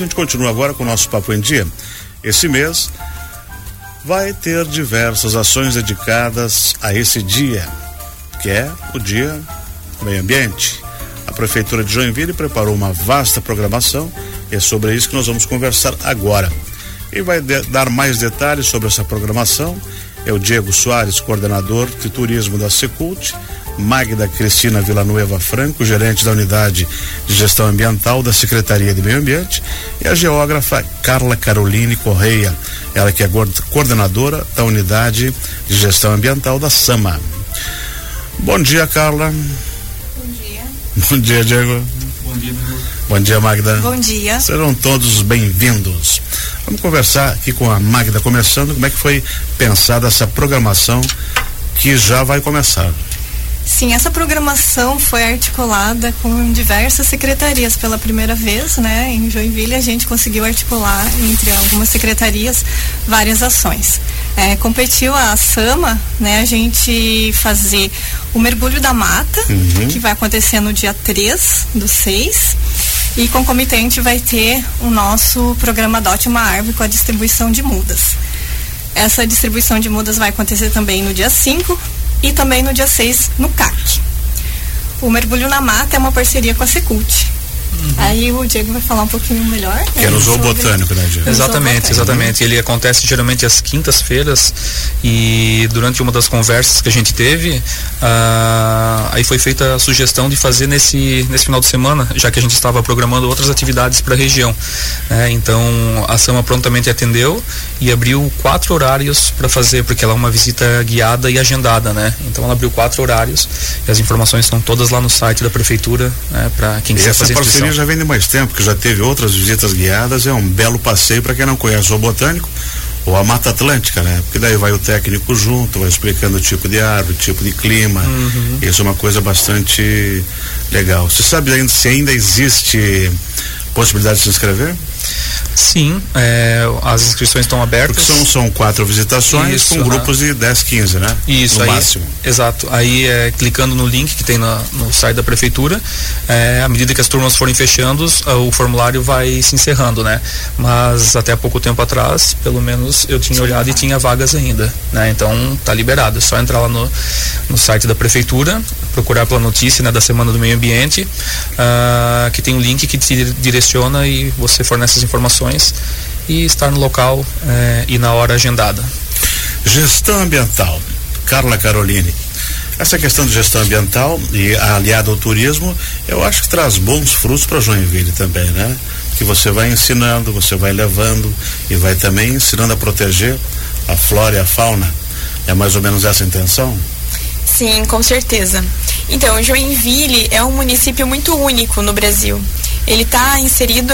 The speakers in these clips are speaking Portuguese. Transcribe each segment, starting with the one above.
gente continua agora com o nosso Papo em Dia. Esse mês vai ter diversas ações dedicadas a esse dia, que é o Dia Meio Ambiente. A Prefeitura de Joinville preparou uma vasta programação e é sobre isso que nós vamos conversar agora. E vai dar mais detalhes sobre essa programação é o Diego Soares, coordenador de turismo da Secult, Magda Cristina Villanueva Franco, gerente da unidade de gestão ambiental da Secretaria de Meio Ambiente, e a geógrafa Carla Caroline Correia, ela que é coordenadora da unidade de gestão ambiental da SAMA. Bom dia, Carla. Bom dia. Bom dia, Diego. Bom dia, Bom dia, Magda. Bom dia. Serão todos bem-vindos. Vamos conversar aqui com a Magda, começando como é que foi pensada essa programação que já vai começar. Sim, essa programação foi articulada com diversas secretarias pela primeira vez, né? Em Joinville a gente conseguiu articular entre algumas secretarias várias ações. É, competiu a Sama, né? A gente fazer o mergulho da mata, uhum. que vai acontecer no dia 3 do 6. E concomitante vai ter o nosso programa Dote uma Árvore com a distribuição de mudas. Essa distribuição de mudas vai acontecer também no dia 5 e também no dia 6 no CAC. O Mergulho na Mata é uma parceria com a Secult. Uhum. Aí o Diego vai falar um pouquinho melhor. Que é no Zoo Botânico, né, Diego? Exatamente, exatamente. Ele acontece geralmente às quintas-feiras e durante uma das conversas que a gente teve, ah, aí foi feita a sugestão de fazer nesse, nesse final de semana, já que a gente estava programando outras atividades para a região. Né? Então a Sama prontamente atendeu e abriu quatro horários para fazer, porque ela é uma visita guiada e agendada, né? Então ela abriu quatro horários e as informações estão todas lá no site da prefeitura, né? Para quem quiser fazer já vem de mais tempo, que já teve outras visitas guiadas, é um belo passeio para quem não conhece o botânico ou a Mata Atlântica, né? Porque daí vai o técnico junto, vai explicando o tipo de árvore, o tipo de clima. Uhum. Isso é uma coisa bastante legal. Você sabe ainda se ainda existe possibilidade de se inscrever? Sim, é, as inscrições estão abertas. Porque são, são quatro visitações Isso, com grupos de 10, 15, né? Isso, no aí, máximo. Exato. Aí é, clicando no link que tem na, no site da prefeitura, é, à medida que as turmas forem fechando, o formulário vai se encerrando, né? Mas até pouco tempo atrás, pelo menos eu tinha olhado e tinha vagas ainda, né? Então tá liberado, é só entrar lá no, no site da prefeitura, procurar pela notícia né, da Semana do Meio Ambiente, uh, que tem um link que te direciona e você fornece as informações e estar no local eh, e na hora agendada. Gestão ambiental. Carla Caroline. Essa questão de gestão ambiental e aliada ao turismo, eu acho que traz bons frutos para Joinville também, né? Que você vai ensinando, você vai levando e vai também ensinando a proteger a flora e a fauna. É mais ou menos essa a intenção? Sim, com certeza. Então, Joinville é um município muito único no Brasil. Ele está inserido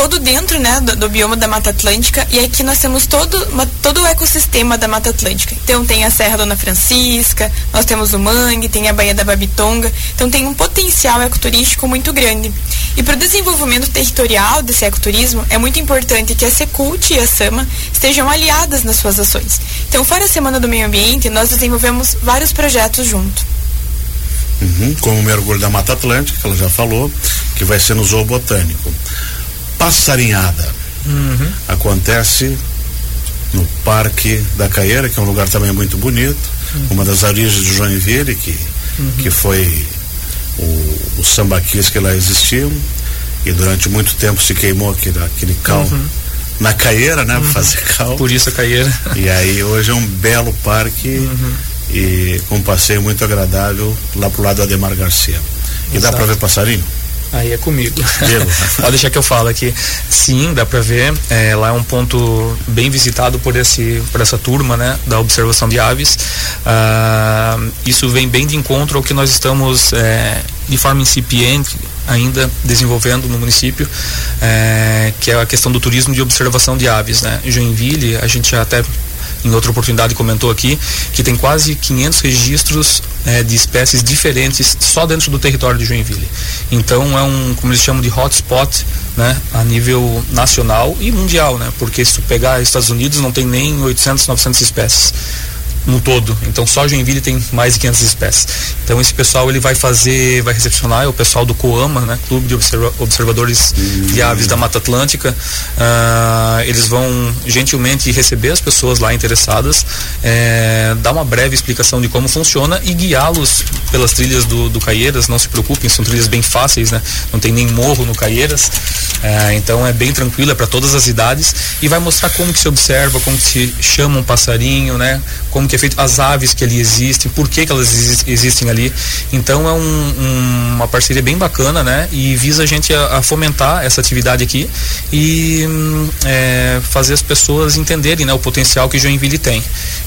todo dentro né, do, do, bioma da Mata Atlântica e aqui nós temos todo, uma, todo o ecossistema da Mata Atlântica. Então tem a Serra Dona Francisca, nós temos o Mangue, tem a Baía da Babitonga, então tem um potencial ecoturístico muito grande. E para o desenvolvimento territorial desse ecoturismo é muito importante que a Secult e a Sama estejam aliadas nas suas ações. Então, fora a Semana do Meio Ambiente, nós desenvolvemos vários projetos junto. Uhum, como o mergulho da Mata Atlântica, que ela já falou, que vai ser no Zoo Botânico passarinhada. Uhum. Acontece no Parque da Caieira, que é um lugar também muito bonito, uhum. uma das origens de Joinville, que, uhum. que foi o, o sambaquis que lá existiam, e durante muito tempo se queimou aquele, aquele cal uhum. na caieira, né? Uhum. fazer cal. Por isso a caieira. E aí hoje é um belo parque uhum. e com um passeio muito agradável lá pro lado do Ademar Garcia. E Exato. dá para ver passarinho? Aí é comigo. Pode deixar que eu falo aqui. Sim, dá para ver. É, lá é um ponto bem visitado por, esse, por essa turma né, da observação de aves. Ah, isso vem bem de encontro ao que nós estamos é, de forma incipiente ainda desenvolvendo no município, é, que é a questão do turismo de observação de aves. Né? Em Joinville, a gente já até em outra oportunidade comentou aqui, que tem quase 500 registros é, de espécies diferentes só dentro do território de Joinville. Então é um, como eles chamam de hotspot, né, a nível nacional e mundial, né, porque se tu pegar Estados Unidos não tem nem 800, 900 espécies. No todo. Então só Joinville tem mais de 500 espécies. Então esse pessoal ele vai fazer, vai recepcionar é o pessoal do COAMA, né, Clube de Observa Observadores uhum. de Aves da Mata Atlântica. Uh, eles vão gentilmente receber as pessoas lá interessadas, é, dar uma breve explicação de como funciona e guiá-los pelas trilhas do, do Caieiras. Não se preocupem, são trilhas bem fáceis, né? Não tem nem morro no Caieiras, é, então é bem tranquila para todas as idades e vai mostrar como que se observa, como que se chama um passarinho, né? Como que é feito as aves que ali existem, por que, que elas existem ali. Então é um, um, uma parceria bem bacana, né? E visa a gente a, a fomentar essa atividade aqui e é, fazer as pessoas entenderem né, o potencial que Joinville tem.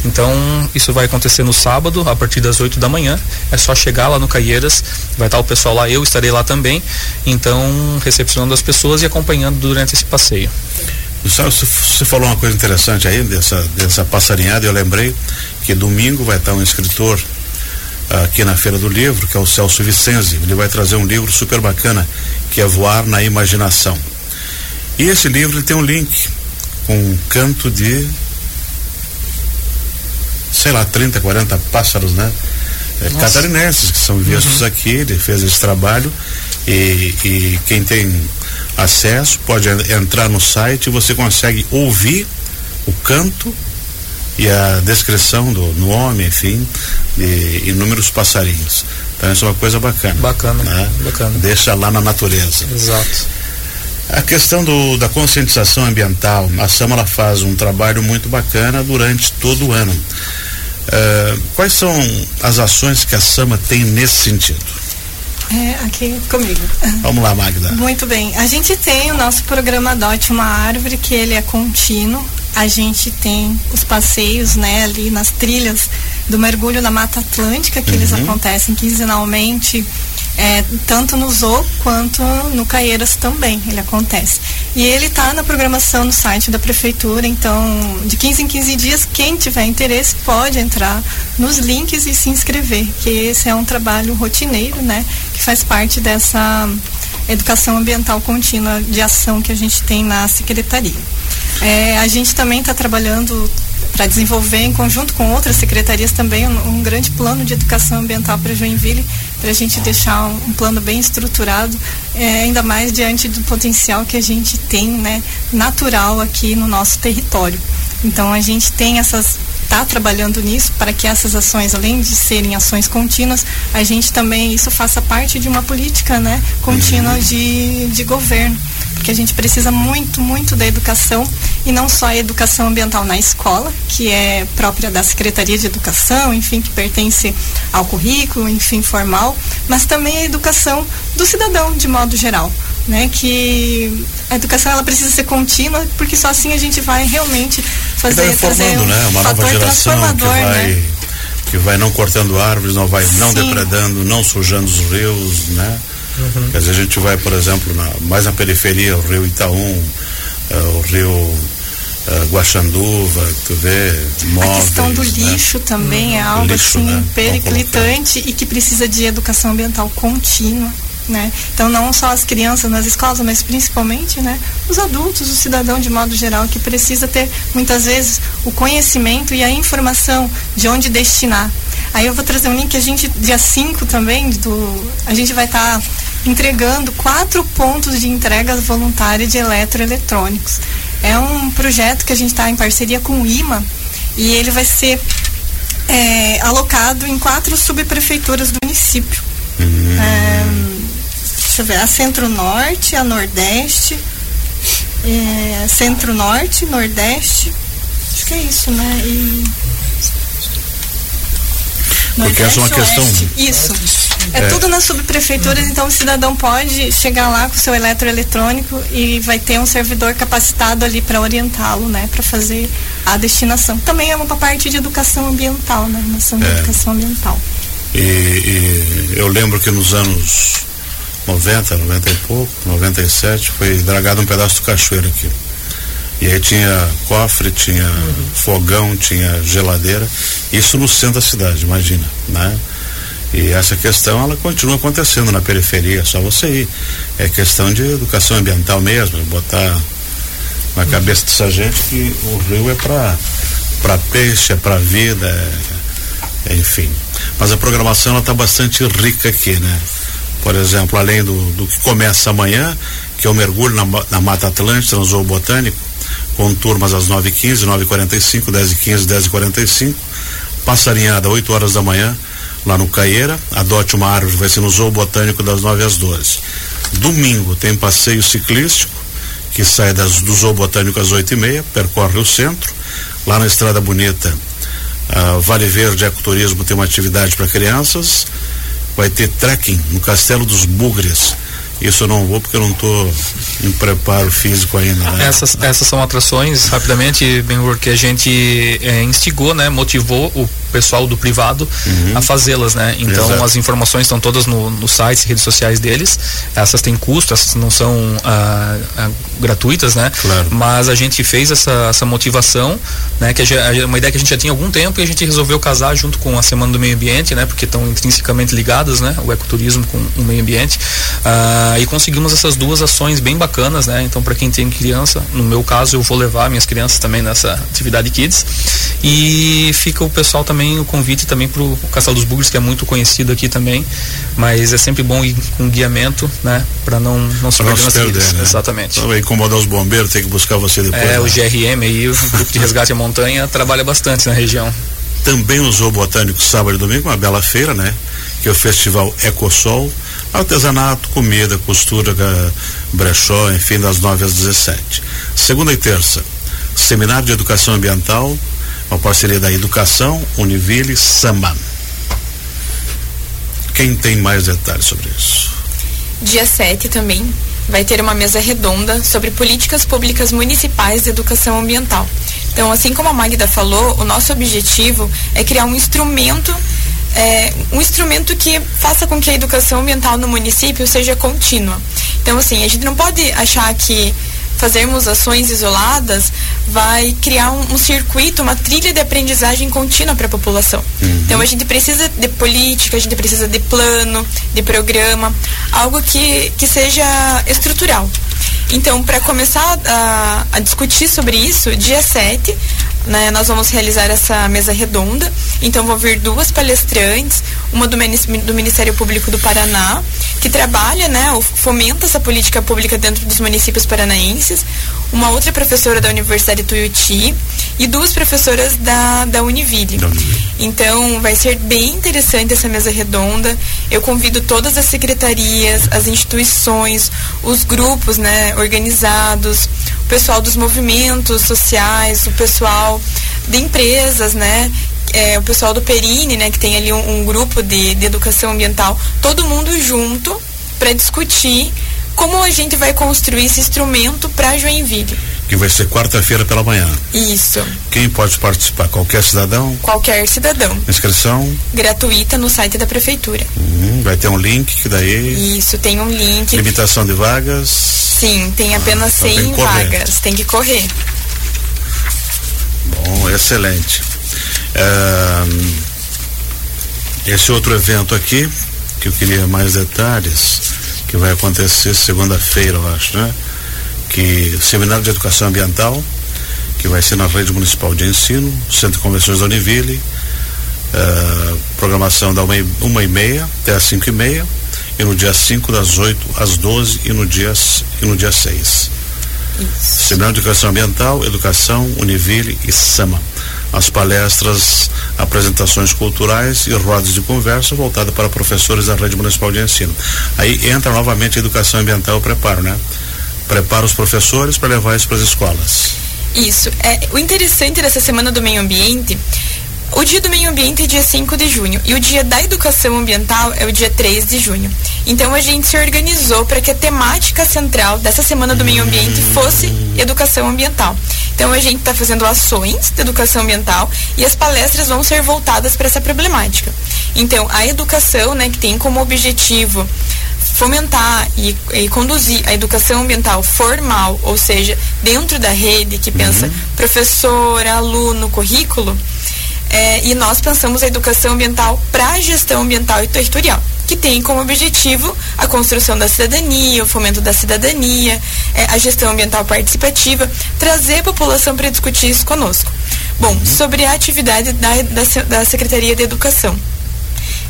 Então isso vai acontecer no sábado, a partir das 8 da manhã. É só chegar lá no Caieiras, vai estar o pessoal lá, eu estarei lá também. Então, recepcionando as pessoas e acompanhando durante esse passeio. Você falou uma coisa interessante aí dessa, dessa passarinhada, eu lembrei que domingo vai estar um escritor aqui na Feira do Livro, que é o Celso Vicenzi. Ele vai trazer um livro super bacana, que é Voar na Imaginação. E esse livro tem um link com um canto de sei lá, 30, 40 pássaros, né? É, catarinenses que são vistos uhum. aqui, ele fez esse trabalho e, e quem tem acesso pode entrar no site e você consegue ouvir o canto e a descrição do nome, enfim, de inúmeros passarinhos. Então isso é uma coisa bacana. Bacana, né? bacana. Deixa lá na natureza. Exato. A questão do, da conscientização ambiental, a Sama faz um trabalho muito bacana durante todo o ano. Uh, quais são as ações que a Sama tem nesse sentido? É, aqui comigo. Vamos lá, Magda. Muito bem. A gente tem o nosso programa Adote uma Árvore, que ele é contínuo. A gente tem os passeios, né, ali nas trilhas do mergulho na Mata Atlântica, que uhum. eles acontecem quinzenalmente é, tanto no Zoo quanto no Caieiras também ele acontece. E ele está na programação no site da prefeitura, então de 15 em 15 dias, quem tiver interesse pode entrar nos links e se inscrever, que esse é um trabalho rotineiro, né, que faz parte dessa educação ambiental contínua de ação que a gente tem na secretaria. É, a gente também está trabalhando para desenvolver em conjunto com outras secretarias também um, um grande plano de educação ambiental para Joinville, para a gente deixar um, um, plano bem estruturado, é, ainda mais diante do potencial que a gente tem, né, natural aqui no nosso território. Então a gente tem essas está trabalhando nisso para que essas ações, além de serem ações contínuas, a gente também isso faça parte de uma política, né, contínua de, de governo porque a gente precisa muito, muito da educação e não só a educação ambiental na escola, que é própria da Secretaria de Educação, enfim, que pertence ao currículo, enfim, formal, mas também a educação do cidadão de modo geral. Né, que a educação ela precisa ser contínua, porque só assim a gente vai realmente fazer tá trazer um né? Uma nova geração que vai, né? que vai não cortando árvores, não vai não depredando, não sujando os rios, né? Uhum. Quer dizer, a gente vai, por exemplo, na, mais na periferia, o rio Itaú, uh, o rio uh, Guaxanduva, tu vê, móveis, A questão do né? lixo também é uhum. algo lixo, assim né? periclitante e que precisa de educação ambiental contínua. Né? Então não só as crianças nas escolas, mas principalmente né, os adultos, o cidadão de modo geral, que precisa ter muitas vezes o conhecimento e a informação de onde destinar. Aí eu vou trazer um link a gente, dia 5 também, do, a gente vai estar tá entregando quatro pontos de entrega voluntária de eletroeletrônicos. É um projeto que a gente está em parceria com o IMA e ele vai ser é, alocado em quatro subprefeituras do município. Uhum. É, deixa eu ver, a Centro-Norte, a Nordeste, é, Centro-Norte, Nordeste, acho que é isso, né? E porque essa é uma questão. Isso. É, é, tudo nas subprefeituras, então o cidadão pode chegar lá com o seu eletroeletrônico e vai ter um servidor capacitado ali para orientá-lo, né, para fazer a destinação. Também é uma parte de educação ambiental, né, uma ação de é. educação ambiental. E, e, eu lembro que nos anos 90, 90 e pouco, 97, foi dragado um pedaço do cachoeiro aqui. E aí tinha cofre, tinha uhum. fogão, tinha geladeira. Isso no centro da cidade, imagina, né? E essa questão ela continua acontecendo na periferia, é só você ir. É questão de educação ambiental mesmo, botar na cabeça dessa gente que o rio é para peixe, é para vida, é, enfim. Mas a programação está bastante rica aqui, né? Por exemplo, além do, do que começa amanhã, que é o mergulho na, na Mata Atlântica, no Zoo Botânico, com turmas às 9h15, 9h45, 10h15, 10h45, passarinhada 8 horas da manhã, lá no Caieira, adote uma árvore, vai ser no Zoo Botânico das 9 às 12. Domingo tem passeio ciclístico, que sai das, do Zoo Botânico às 8 e meia, percorre o centro, lá na Estrada Bonita, Vale Verde Ecoturismo tem uma atividade para crianças, vai ter trekking no Castelo dos Bugres, isso eu não vou porque eu não estou em preparo físico ainda. Né? Essas, essas são atrações, rapidamente, bem que a gente é, instigou, né, motivou o pessoal do privado uhum. a fazê-las, né? Então Exato. as informações estão todas no, no site e redes sociais deles. Essas têm custo, essas não são ah, ah, gratuitas, né? Claro. Mas a gente fez essa, essa motivação, né? Que é uma ideia que a gente já tinha há algum tempo e a gente resolveu casar junto com a Semana do Meio Ambiente, né? Porque estão intrinsecamente ligadas, né? O ecoturismo com o meio ambiente. Ah, e conseguimos essas duas ações bem bacanas, né? Então para quem tem criança, no meu caso eu vou levar minhas crianças também nessa atividade kids e fica o pessoal também também o convite também para o Castelo dos Bugres, que é muito conhecido aqui também, mas é sempre bom ir com guiamento, né, para não não se perder nas perder, né? Exatamente. Então incomodar os bombeiros, tem que buscar você depois. É, né? o GRM aí, o Grupo de Resgate à Montanha, trabalha bastante na região. Também usou botânico sábado e domingo, uma bela feira, né? Que é o Festival Ecosol, artesanato, comida, costura, brechó, enfim, das 9 às 17. Segunda e terça, seminário de educação ambiental, uma parceria da Educação, Univille, Sama. Quem tem mais detalhes sobre isso? Dia 7 também vai ter uma mesa redonda sobre políticas públicas municipais de educação ambiental. Então, assim como a Magda falou, o nosso objetivo é criar um instrumento é, um instrumento que faça com que a educação ambiental no município seja contínua. Então, assim, a gente não pode achar que fazermos ações isoladas vai criar um, um circuito, uma trilha de aprendizagem contínua para a população. Uhum. Então a gente precisa de política, a gente precisa de plano, de programa, algo que, que seja estrutural. Então, para começar a, a, discutir sobre isso, dia 7, né, nós vamos realizar essa mesa redonda. Então, vão vir duas palestrantes, uma do, do Ministério Público do Paraná, que trabalha, né, fomenta essa política pública dentro dos municípios paranaenses, uma outra professora da Universidade Tuiuti e duas professoras da, da Univille. Então, vai ser bem interessante essa mesa redonda. Eu convido todas as secretarias, as instituições, os grupos, né, organizados, o pessoal dos movimentos sociais, o pessoal de empresas, né, é, o pessoal do Perine, né, que tem ali um, um grupo de, de educação ambiental, todo mundo junto para discutir como a gente vai construir esse instrumento para Joinville. Que vai ser quarta-feira pela manhã. Isso. Quem pode participar? Qualquer cidadão? Qualquer cidadão. Inscrição? Gratuita no site da prefeitura. Uhum, vai ter um link que daí. Isso, tem um link. Limitação de vagas? Sim, tem apenas ah, 100 tem vagas. Tem que correr. Bom, excelente. É, esse outro evento aqui, que eu queria mais detalhes que vai acontecer segunda-feira, eu acho, né? Que Seminário de Educação Ambiental, que vai ser na Rede Municipal de Ensino, Centro de Convenções da Univille, uh, programação da uma e, uma e meia até as cinco e meia, e no dia 5 das 8 às 12 e no dia e no dia 6. Seminário de Educação Ambiental, Educação, Univille e Sama as palestras, apresentações culturais e rodas de conversa voltada para professores da rede municipal de ensino. Aí entra novamente a educação ambiental, o preparo, né? Prepara os professores para levar isso para as escolas. Isso. É, o interessante dessa semana do meio ambiente o dia do meio ambiente é dia 5 de junho e o dia da educação ambiental é o dia 3 de junho. Então a gente se organizou para que a temática central dessa semana do meio ambiente fosse educação ambiental. Então a gente está fazendo ações de educação ambiental e as palestras vão ser voltadas para essa problemática. Então a educação, né, que tem como objetivo fomentar e, e, conduzir a educação ambiental formal, ou seja, dentro da rede que pensa uhum. professor, aluno, currículo, é, e nós pensamos a educação ambiental para a gestão ambiental e territorial, que tem como objetivo a construção da cidadania, o fomento da cidadania, é, a gestão ambiental participativa, trazer a população para discutir isso conosco. Bom, uhum. sobre a atividade da, da, da Secretaria de Educação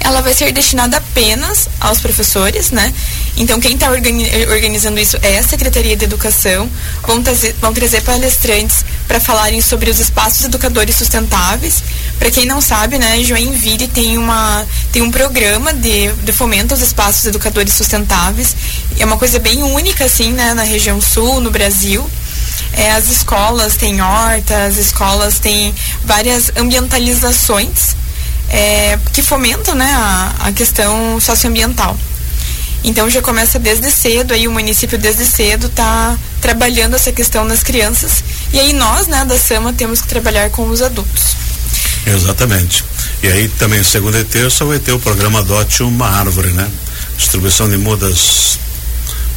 ela vai ser destinada apenas aos professores, né? Então, quem está organi organizando isso é a Secretaria de Educação. Vão trazer, vão trazer palestrantes para falarem sobre os espaços educadores sustentáveis. Para quem não sabe, né, Joinville tem, uma, tem um programa de, de fomento aos espaços educadores sustentáveis. É uma coisa bem única, assim, né, na região sul, no Brasil. É, as escolas têm hortas, as escolas têm várias ambientalizações é, que fomentam né, a, a questão socioambiental. Então já começa desde cedo, aí o município desde cedo está trabalhando essa questão nas crianças. E aí nós, né, da SAMA, temos que trabalhar com os adultos. Exatamente. E aí também segunda e terça vai ter o programa Adote uma Árvore, né? Distribuição de mudas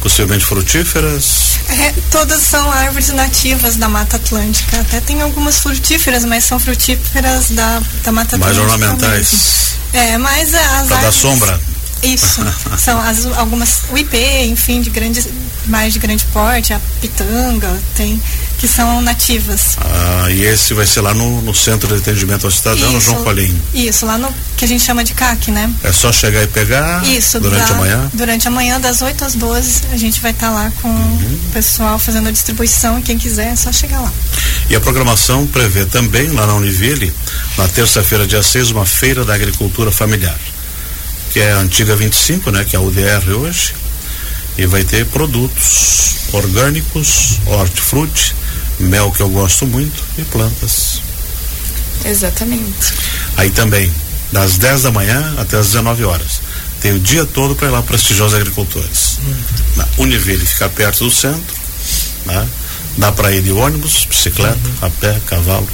possivelmente frutíferas? É, todas são árvores nativas da Mata Atlântica. Até tem algumas frutíferas, mas são frutíferas da, da Mata Atlântica. Mais ornamentais. Mesmo. É, mas as pra árvores... dar sombra. Isso. são as, algumas, o IP, enfim, de grande, mais de grande porte, a pitanga, tem que são nativas. Ah, e esse vai ser lá no, no Centro de Atendimento ao Cidadão, no João Colim. Isso, lá no que a gente chama de CAC, né? É só chegar e pegar isso, durante da, a manhã? Durante a manhã, das 8 às 12, a gente vai estar tá lá com uhum. o pessoal fazendo a distribuição quem quiser é só chegar lá. E a programação prevê também, lá na Univille, na terça-feira, dia 6, uma feira da agricultura familiar, que é a antiga 25, né? Que é a UDR hoje. E vai ter produtos orgânicos, hortifruti, mel que eu gosto muito e plantas. Exatamente. Aí também, das 10 da manhã até as 19 horas. Tem o dia todo para ir lá prestigiar os agricultores. Hum. Na Univille fica perto do centro, né? Dá para ir de ônibus, bicicleta, a pé, cavalo.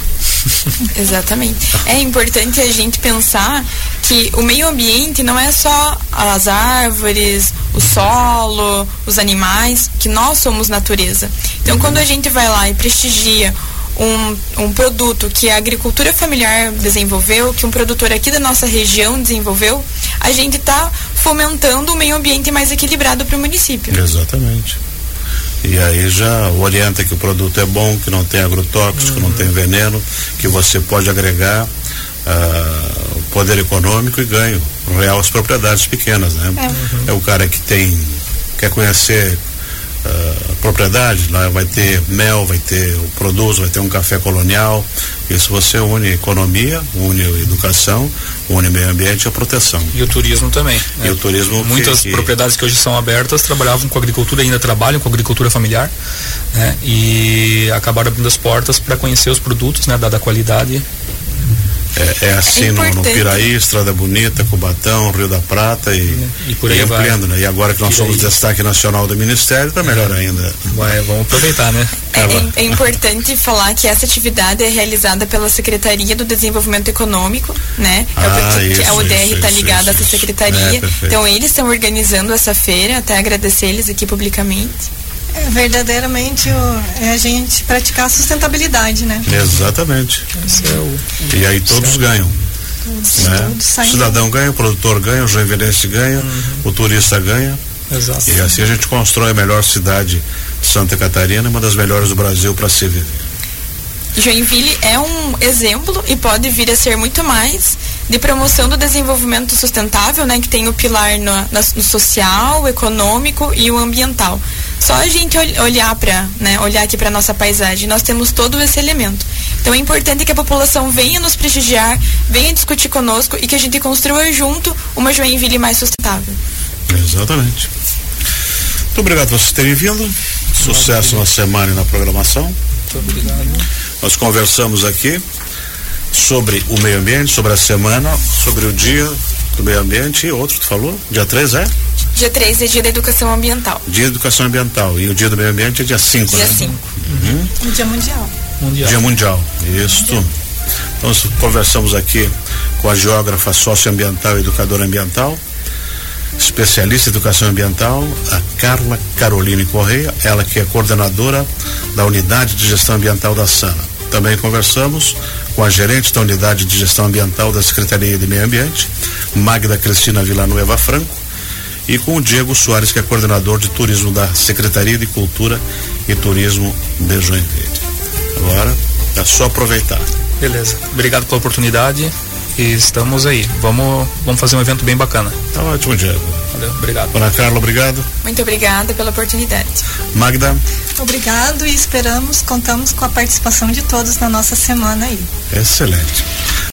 Exatamente. É importante a gente pensar que o meio ambiente não é só as árvores, o solo, os animais, que nós somos natureza. Então, quando a gente vai lá e prestigia um, um produto que a agricultura familiar desenvolveu, que um produtor aqui da nossa região desenvolveu, a gente está fomentando um meio ambiente mais equilibrado para o município. Exatamente. E aí já orienta que o produto é bom, que não tem agrotóxico, uhum. não tem veneno, que você pode agregar uh, poder econômico e ganho real às propriedades pequenas, né? É. Uhum. é o cara que tem quer conhecer uh, propriedade, lá vai ter mel, vai ter o produto, vai ter um café colonial. Isso você une economia, une educação, une meio ambiente e a proteção. E o turismo também. Né? E o turismo. Muitas que, propriedades que hoje são abertas trabalhavam com agricultura, ainda trabalham com agricultura familiar, né? E acabaram abrindo as portas para conhecer os produtos, né? Dada a qualidade é, é assim é no, no, Piraí, Estrada Bonita, Cubatão, Rio da Prata e, e por aí e ampliando, né? E agora que nós somos destaque nacional do Ministério, tá melhor é. ainda. Vai, vamos aproveitar, né? É, é, é, importante falar que essa atividade é realizada pela Secretaria do Desenvolvimento Econômico, né? É ah, isso, a UDR está ligada a essa secretaria. É, então eles estão organizando essa feira, até agradecer eles aqui publicamente. É verdadeiramente o, é a gente praticar a sustentabilidade, né? Exatamente. É o, e aí todos ganham. Todos, né? todos o cidadão ganha, o produtor ganha, o joinvilense ganha, uhum. o turista ganha. Exato. E assim a gente constrói a melhor cidade de Santa Catarina, uma das melhores do Brasil para se viver. Joinville é um exemplo e pode vir a ser muito mais de promoção do desenvolvimento sustentável, né, que tem o pilar no, no social, econômico e o ambiental. Só a gente olhar para, né, olhar aqui para nossa paisagem, nós temos todo esse elemento. Então é importante que a população venha nos prestigiar, venha discutir conosco e que a gente construa junto uma Joinville mais sustentável. Exatamente. Muito obrigado por vocês terem vindo. Sucesso na semana e na programação. Muito obrigado. Nós conversamos aqui sobre o meio ambiente, sobre a semana, sobre o dia do meio ambiente e outro, tu falou? Dia 3 é? Dia 3 é dia da educação ambiental. Dia da educação ambiental. E o dia do meio ambiente é dia 5, dia né? 5. Uhum. O dia mundial. mundial. Dia mundial. Isso. Mundial. Então conversamos aqui com a geógrafa socioambiental e educadora ambiental, especialista em educação ambiental, a Carla Caroline Correia, ela que é coordenadora da unidade de gestão ambiental da SANA. Também conversamos com a gerente da unidade de gestão ambiental da Secretaria de Meio Ambiente, Magda Cristina Villanueva Franco, e com o Diego Soares, que é coordenador de turismo da Secretaria de Cultura e Turismo de Joinville. Agora é só aproveitar. Beleza. Obrigado pela oportunidade e estamos aí. Vamos, vamos fazer um evento bem bacana. Tá ótimo, Diego. Valeu, obrigado. Ana Carla, obrigado. Muito obrigada pela oportunidade. Magda. Obrigado e esperamos, contamos com a participação de todos na nossa semana aí. Excelente.